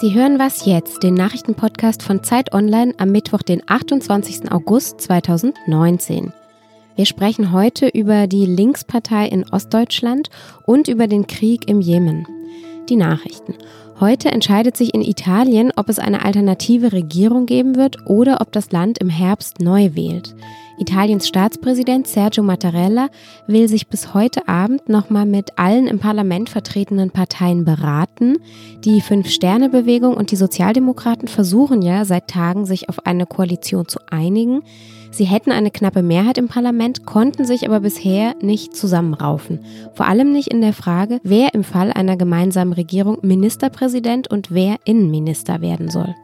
Sie hören was jetzt, den Nachrichtenpodcast von Zeit Online am Mittwoch, den 28. August 2019. Wir sprechen heute über die Linkspartei in Ostdeutschland und über den Krieg im Jemen. Die Nachrichten. Heute entscheidet sich in Italien, ob es eine alternative Regierung geben wird oder ob das Land im Herbst neu wählt. Italiens Staatspräsident Sergio Mattarella will sich bis heute Abend nochmal mit allen im Parlament vertretenen Parteien beraten. Die Fünf-Sterne-Bewegung und die Sozialdemokraten versuchen ja seit Tagen, sich auf eine Koalition zu einigen. Sie hätten eine knappe Mehrheit im Parlament, konnten sich aber bisher nicht zusammenraufen. Vor allem nicht in der Frage, wer im Fall einer gemeinsamen Regierung Ministerpräsident und wer Innenminister werden soll.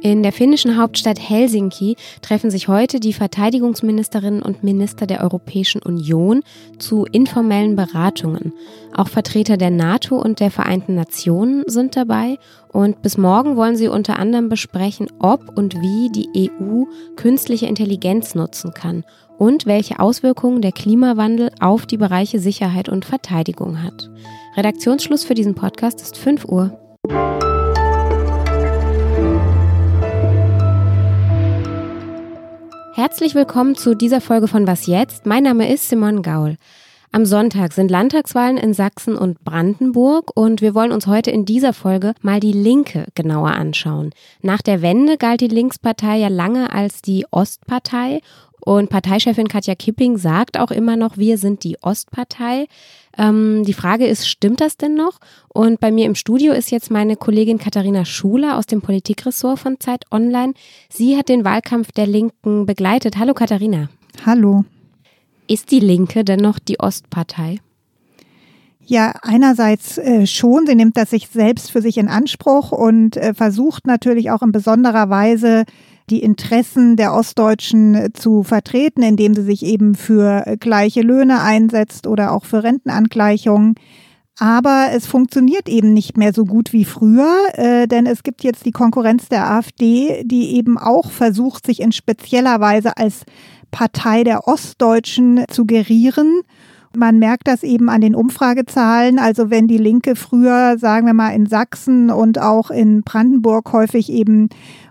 In der finnischen Hauptstadt Helsinki treffen sich heute die Verteidigungsministerinnen und Minister der Europäischen Union zu informellen Beratungen. Auch Vertreter der NATO und der Vereinten Nationen sind dabei und bis morgen wollen sie unter anderem besprechen, ob und wie die EU künstliche Intelligenz nutzen kann und welche Auswirkungen der Klimawandel auf die Bereiche Sicherheit und Verteidigung hat. Redaktionsschluss für diesen Podcast ist 5 Uhr. Herzlich willkommen zu dieser Folge von Was jetzt? Mein Name ist Simon Gaul. Am Sonntag sind Landtagswahlen in Sachsen und Brandenburg und wir wollen uns heute in dieser Folge mal die Linke genauer anschauen. Nach der Wende galt die Linkspartei ja lange als die Ostpartei und Parteichefin Katja Kipping sagt auch immer noch, wir sind die Ostpartei. Ähm, die Frage ist, stimmt das denn noch? Und bei mir im Studio ist jetzt meine Kollegin Katharina Schuler aus dem Politikressort von Zeit Online. Sie hat den Wahlkampf der Linken begleitet. Hallo Katharina. Hallo. Ist die Linke denn noch die Ostpartei? Ja, einerseits äh, schon. Sie nimmt das sich selbst für sich in Anspruch und äh, versucht natürlich auch in besonderer Weise die Interessen der Ostdeutschen äh, zu vertreten, indem sie sich eben für äh, gleiche Löhne einsetzt oder auch für Rentenangleichungen. Aber es funktioniert eben nicht mehr so gut wie früher, äh, denn es gibt jetzt die Konkurrenz der AfD, die eben auch versucht, sich in spezieller Weise als Partei der Ostdeutschen zu gerieren. Man merkt das eben an den Umfragezahlen. Also wenn die Linke früher, sagen wir mal, in Sachsen und auch in Brandenburg häufig eben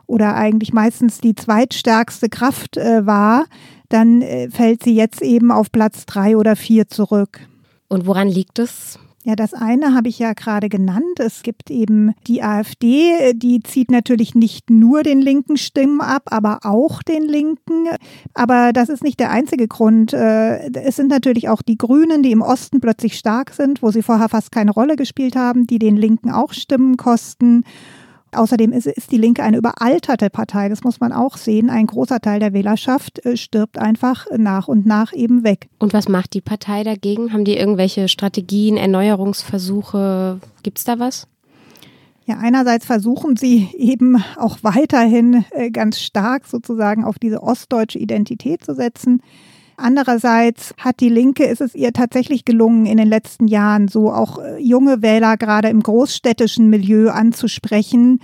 oder eigentlich meistens die zweitstärkste Kraft äh, war, dann äh, fällt sie jetzt eben auf Platz drei oder vier zurück. Und woran liegt es? Ja, das eine habe ich ja gerade genannt. Es gibt eben die AfD, die zieht natürlich nicht nur den linken Stimmen ab, aber auch den Linken. Aber das ist nicht der einzige Grund. Äh, es sind natürlich auch die Grünen, die im Osten plötzlich stark sind, wo sie vorher fast keine Rolle gespielt haben, die den Linken auch Stimmen kosten. Außerdem ist, ist, die Linke eine überalterte Partei, das muss man auch sehen. Ein großer Teil der Wählerschaft äh, stirbt einfach nach und nach eben weg. Und was macht die Partei dagegen? Haben die irgendwelche Strategien, Erneuerungsversuche? Gibt es da was? Ja, einerseits versuchen sie eben auch weiterhin äh, ganz stark sozusagen auf diese ostdeutsche Identität zu setzen. Andererseits hat die Linke, ist es ihr tatsächlich gelungen, in den letzten Jahren so auch äh, junge Wähler gerade im großstädtischen Milieu anzusprechen.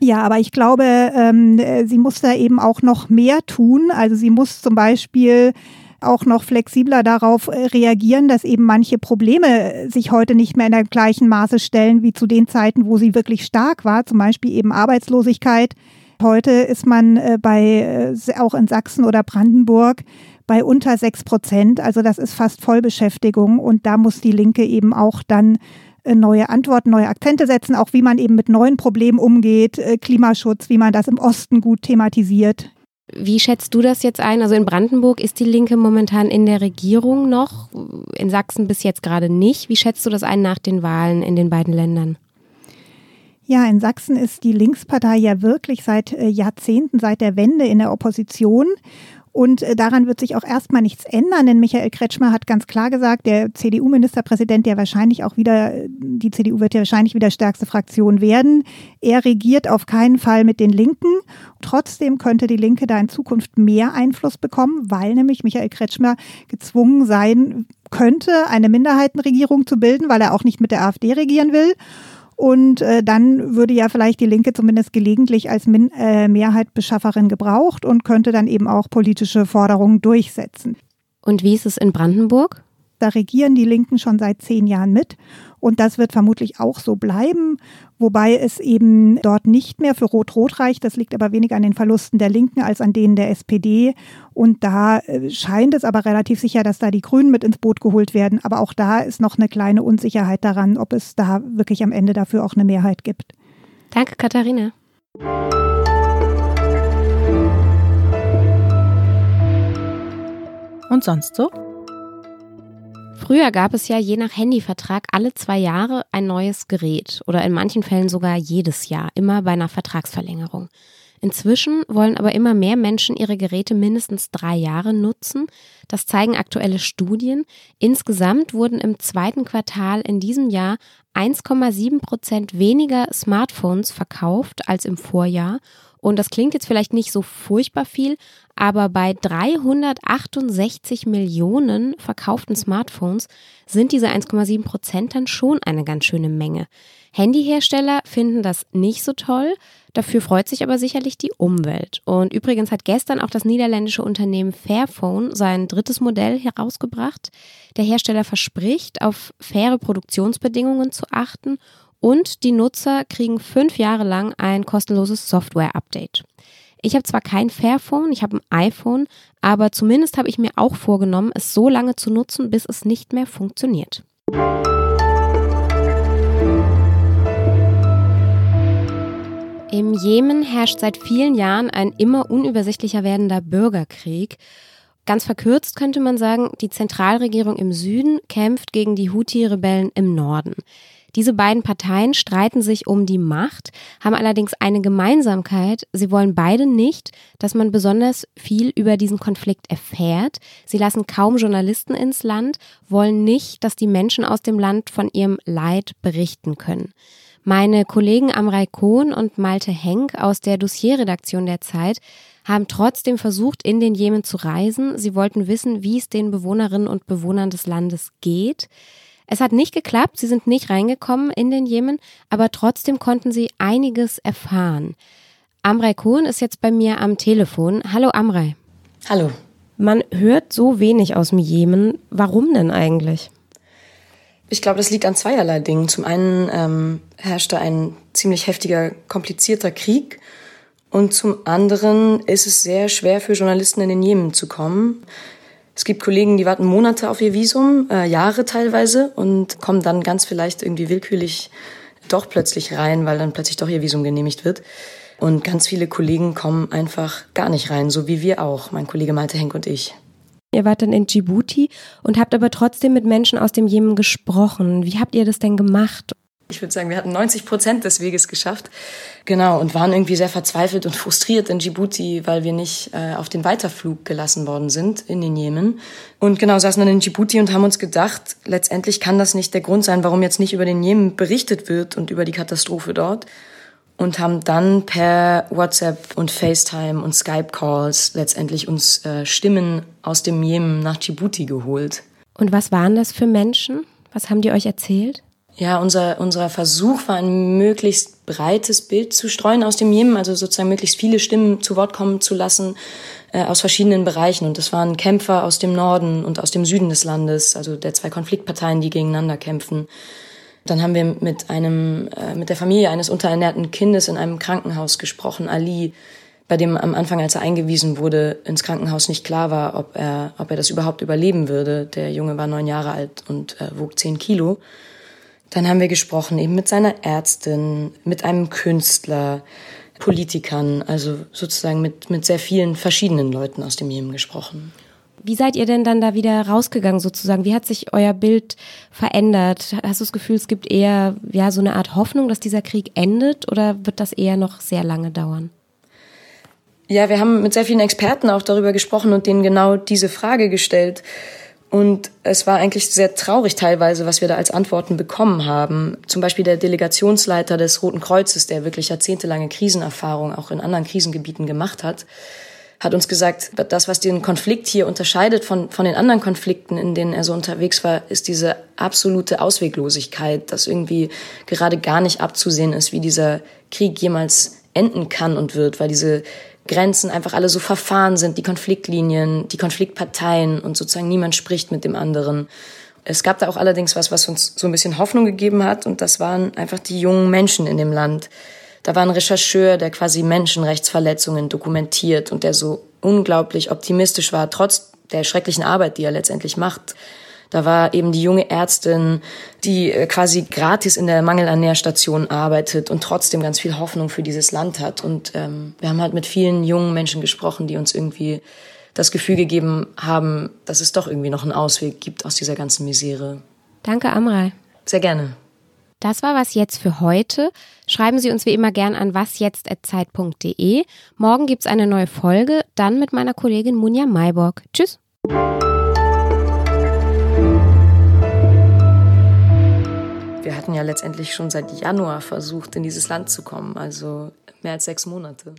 Ja, aber ich glaube, ähm, äh, sie muss da eben auch noch mehr tun. Also sie muss zum Beispiel auch noch flexibler darauf äh, reagieren, dass eben manche Probleme sich heute nicht mehr in der gleichen Maße stellen wie zu den Zeiten, wo sie wirklich stark war, zum Beispiel eben Arbeitslosigkeit. Heute ist man bei, auch in Sachsen oder Brandenburg, bei unter sechs Prozent. Also das ist fast Vollbeschäftigung und da muss die Linke eben auch dann äh, neue Antworten, neue Akzente setzen, auch wie man eben mit neuen Problemen umgeht, äh, Klimaschutz, wie man das im Osten gut thematisiert. Wie schätzt du das jetzt ein? Also in Brandenburg ist die Linke momentan in der Regierung noch, in Sachsen bis jetzt gerade nicht. Wie schätzt du das ein nach den Wahlen in den beiden Ländern? Ja, in Sachsen ist die Linkspartei ja wirklich seit äh, Jahrzehnten, seit der Wende in der Opposition. Und äh, daran wird sich auch erstmal nichts ändern, denn Michael Kretschmer hat ganz klar gesagt, der CDU-Ministerpräsident, der wahrscheinlich auch wieder, die CDU wird ja wahrscheinlich wieder stärkste Fraktion werden, er regiert auf keinen Fall mit den Linken. Trotzdem könnte die Linke da in Zukunft mehr Einfluss bekommen, weil nämlich Michael Kretschmer gezwungen sein könnte, eine Minderheitenregierung zu bilden, weil er auch nicht mit der AfD regieren will. Und äh, dann würde ja vielleicht die Linke zumindest gelegentlich als Min äh, Mehrheitbeschafferin gebraucht und könnte dann eben auch politische Forderungen durchsetzen. Und wie ist es in Brandenburg? Da regieren die Linken schon seit zehn Jahren mit. Und das wird vermutlich auch so bleiben, wobei es eben dort nicht mehr für Rot-Rot reicht. Das liegt aber weniger an den Verlusten der Linken als an denen der SPD. Und da äh, scheint es aber relativ sicher, dass da die Grünen mit ins Boot geholt werden. Aber auch da ist noch eine kleine Unsicherheit daran, ob es da wirklich am Ende dafür auch eine Mehrheit gibt. Danke, Katharina. Und sonst so? Früher gab es ja je nach Handyvertrag alle zwei Jahre ein neues Gerät oder in manchen Fällen sogar jedes Jahr, immer bei einer Vertragsverlängerung. Inzwischen wollen aber immer mehr Menschen ihre Geräte mindestens drei Jahre nutzen. Das zeigen aktuelle Studien. Insgesamt wurden im zweiten Quartal in diesem Jahr 1,7 Prozent weniger Smartphones verkauft als im Vorjahr und das klingt jetzt vielleicht nicht so furchtbar viel, aber bei 368 Millionen verkauften Smartphones sind diese 1,7 Prozent dann schon eine ganz schöne Menge. Handyhersteller finden das nicht so toll. Dafür freut sich aber sicherlich die Umwelt. Und übrigens hat gestern auch das niederländische Unternehmen Fairphone sein drittes Modell herausgebracht. Der Hersteller verspricht, auf faire Produktionsbedingungen zu achten und die Nutzer kriegen fünf Jahre lang ein kostenloses Software-Update. Ich habe zwar kein Fairphone, ich habe ein iPhone, aber zumindest habe ich mir auch vorgenommen, es so lange zu nutzen, bis es nicht mehr funktioniert. Im Jemen herrscht seit vielen Jahren ein immer unübersichtlicher werdender Bürgerkrieg. Ganz verkürzt könnte man sagen, die Zentralregierung im Süden kämpft gegen die Houthi-Rebellen im Norden. Diese beiden Parteien streiten sich um die Macht, haben allerdings eine Gemeinsamkeit. Sie wollen beide nicht, dass man besonders viel über diesen Konflikt erfährt. Sie lassen kaum Journalisten ins Land, wollen nicht, dass die Menschen aus dem Land von ihrem Leid berichten können. Meine Kollegen Amrei Kohn und Malte Henk aus der Dossierredaktion der Zeit haben trotzdem versucht, in den Jemen zu reisen. Sie wollten wissen, wie es den Bewohnerinnen und Bewohnern des Landes geht. Es hat nicht geklappt, sie sind nicht reingekommen in den Jemen, aber trotzdem konnten sie einiges erfahren. Amrei Kohn ist jetzt bei mir am Telefon. Hallo Amrei. Hallo. Man hört so wenig aus dem Jemen. Warum denn eigentlich? Ich glaube, das liegt an zweierlei Dingen. Zum einen ähm, herrschte ein ziemlich heftiger, komplizierter Krieg. Und zum anderen ist es sehr schwer für Journalisten in den Jemen zu kommen. Es gibt Kollegen, die warten Monate auf ihr Visum, äh, Jahre teilweise, und kommen dann ganz vielleicht irgendwie willkürlich doch plötzlich rein, weil dann plötzlich doch ihr Visum genehmigt wird. Und ganz viele Kollegen kommen einfach gar nicht rein, so wie wir auch, mein Kollege Malte Henk und ich. Ihr wart dann in Djibouti und habt aber trotzdem mit Menschen aus dem Jemen gesprochen. Wie habt ihr das denn gemacht? Ich würde sagen, wir hatten 90 Prozent des Weges geschafft. Genau, und waren irgendwie sehr verzweifelt und frustriert in Djibouti, weil wir nicht äh, auf den Weiterflug gelassen worden sind in den Jemen. Und genau, saßen dann in Djibouti und haben uns gedacht, letztendlich kann das nicht der Grund sein, warum jetzt nicht über den Jemen berichtet wird und über die Katastrophe dort. Und haben dann per WhatsApp und FaceTime und Skype-Calls letztendlich uns äh, Stimmen aus dem Jemen nach Djibouti geholt. Und was waren das für Menschen? Was haben die euch erzählt? Ja, unser, unser Versuch war ein möglichst breites Bild zu streuen aus dem Jemen, also sozusagen möglichst viele Stimmen zu Wort kommen zu lassen äh, aus verschiedenen Bereichen. Und das waren Kämpfer aus dem Norden und aus dem Süden des Landes, also der zwei Konfliktparteien, die gegeneinander kämpfen. Dann haben wir mit einem, äh, mit der Familie eines unterernährten Kindes in einem Krankenhaus gesprochen, Ali, bei dem am Anfang, als er eingewiesen wurde, ins Krankenhaus nicht klar war, ob er, ob er das überhaupt überleben würde. Der Junge war neun Jahre alt und äh, wog zehn Kilo. Dann haben wir gesprochen eben mit seiner Ärztin, mit einem Künstler, Politikern, also sozusagen mit, mit sehr vielen verschiedenen Leuten aus dem Jemen gesprochen. Wie seid ihr denn dann da wieder rausgegangen sozusagen? Wie hat sich euer Bild verändert? Hast du das Gefühl, es gibt eher ja so eine Art Hoffnung, dass dieser Krieg endet oder wird das eher noch sehr lange dauern? Ja, wir haben mit sehr vielen Experten auch darüber gesprochen und denen genau diese Frage gestellt. Und es war eigentlich sehr traurig teilweise, was wir da als Antworten bekommen haben. Zum Beispiel der Delegationsleiter des Roten Kreuzes, der wirklich jahrzehntelange Krisenerfahrung auch in anderen Krisengebieten gemacht hat, hat uns gesagt, das, was den Konflikt hier unterscheidet von, von den anderen Konflikten, in denen er so unterwegs war, ist diese absolute Ausweglosigkeit, dass irgendwie gerade gar nicht abzusehen ist, wie dieser Krieg jemals enden kann und wird, weil diese Grenzen einfach alle so verfahren sind, die Konfliktlinien, die Konfliktparteien und sozusagen niemand spricht mit dem anderen. Es gab da auch allerdings was, was uns so ein bisschen Hoffnung gegeben hat und das waren einfach die jungen Menschen in dem Land. Da war ein Rechercheur, der quasi Menschenrechtsverletzungen dokumentiert und der so unglaublich optimistisch war, trotz der schrecklichen Arbeit, die er letztendlich macht. Da war eben die junge Ärztin, die äh, quasi gratis in der Mangelernährstation arbeitet und trotzdem ganz viel Hoffnung für dieses Land hat. Und ähm, wir haben halt mit vielen jungen Menschen gesprochen, die uns irgendwie das Gefühl gegeben haben, dass es doch irgendwie noch einen Ausweg gibt aus dieser ganzen Misere. Danke, Amrei. Sehr gerne. Das war was jetzt für heute. Schreiben Sie uns wie immer gern an wasjetzt.zeit.de. Morgen gibt's eine neue Folge, dann mit meiner Kollegin Munja Mayborg. Tschüss. Wir hatten ja letztendlich schon seit Januar versucht, in dieses Land zu kommen, also mehr als sechs Monate.